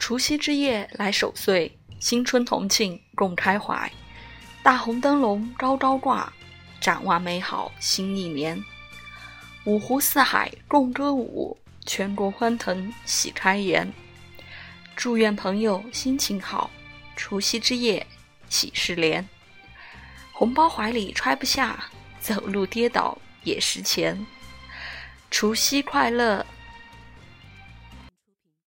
除夕之夜来守岁新春同庆共开怀。大红灯笼高高挂展望美好新一年。五湖四海共歌舞全国欢腾喜开颜。祝愿朋友心情好除夕之夜喜事连。红包怀里揣不下走路跌倒也是钱。除夕快乐